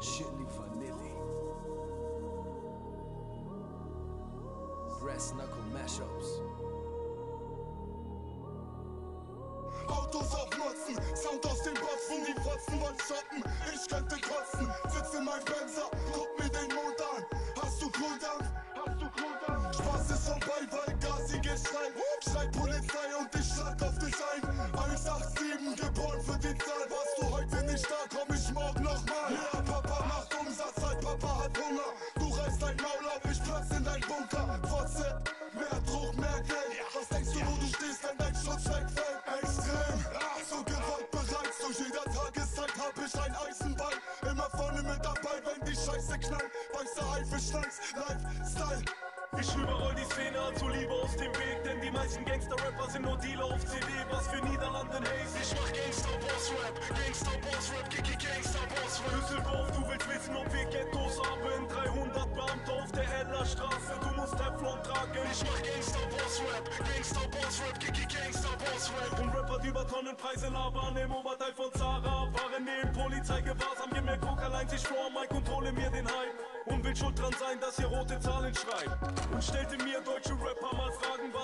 Chili Vanilli. Brass Knuckle Mashups. Autos auf Motzen, Sound aus den Boxen, die Fotzen wollen shoppen, ich könnte kotzen, sitz in meinem Benzer, guck mir den Mond an, hast du Kohldampf, hast du Kohldampf, Spaß ist vorbei, weil gasiges Schreien, schreit Polizei und ich schlag auf dich ein, 187, geboren für die Zahl, warst du heute nicht da, dein Bunker, Fotze, mehr Druck, mehr Geld, was denkst du, wo du stehst, wenn dein Schutz wegfällt, extrem, so gewaltbereit, zu jeder Tageszeit hab ich ein Eisenbein, immer vorne mit dabei, wenn die Scheiße knallt, weißer Haifischstangs, Lifestyle, Ich überroll die Szene an Liebe aus dem Weg, denn die meisten Gangster-Rapper sind nur Dealer auf CD. Was für Niederlanden Haze, ich mach Gangster-Boss-Rap, Gangster-Boss-Rap, Kiki Gangster-Boss-Rap. Düsseldorf, du Ich mach Gangster-Boss-Rap, Gangster-Boss-Rap, Kiki Gangster-Boss-Rap. Und Rapper, die über Tonnenpreise labern im Oberteil von Zara. Fahren neben Polizeigewahrsam, gib mir Coke allein sich vor und hole mir den Hype. Und will schuld dran sein, dass ihr rote Zahlen schreibt. Und stellte mir deutsche Rapper mal Fragen, was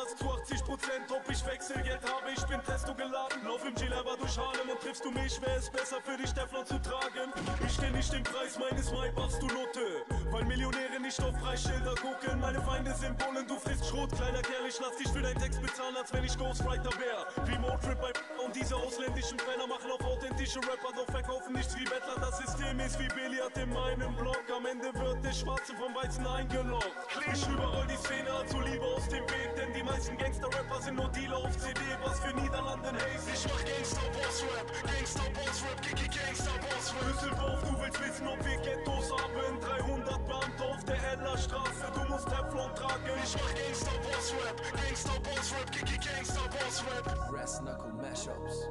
ich Wechselgeld habe. Ich bin Testo geladen, lauf im G-Lever durch Harlem und triffst du mich, wäre es besser für dich, Teflon zu tragen. Ich kenn nicht den Preis meines Maybachs, du Nutte. Weil Millionäre nicht auf Preisschilder gucken. Meine Feinde sind Bullen, du frisst Schrot, kleiner Kerl. Ich lass dich für deinen Text bezahlen, als wenn ich Ghostwriter wär. Wie Motrip bei und diese ausländischen Penner machen auf authentische Rapper, doch verkaufen nichts wie Bettler. Das System ist wie Billard in meinem Block. Am Ende wird der Schwarze vom Weißen eingeloggt. Ich überroll die Szene zu Liebe aus dem Weg, denn die meisten Gangster-Rapper sind nur Spiele auf CD, was für Niederlande Haze. Ich mach Gangster Boss Rap, Gangster Boss Rap, Kiki Gangster Boss Rap. Düsseldorf, du willst wissen, ob wir Ghettos haben. 300 Band auf der Ellerstraße, du musst Teflon tragen. Ich mach Gangster Boss Rap, Gangster Boss Rap, Kiki Gangster Boss Rap. Rest Knuckle Mashups.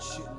Shit.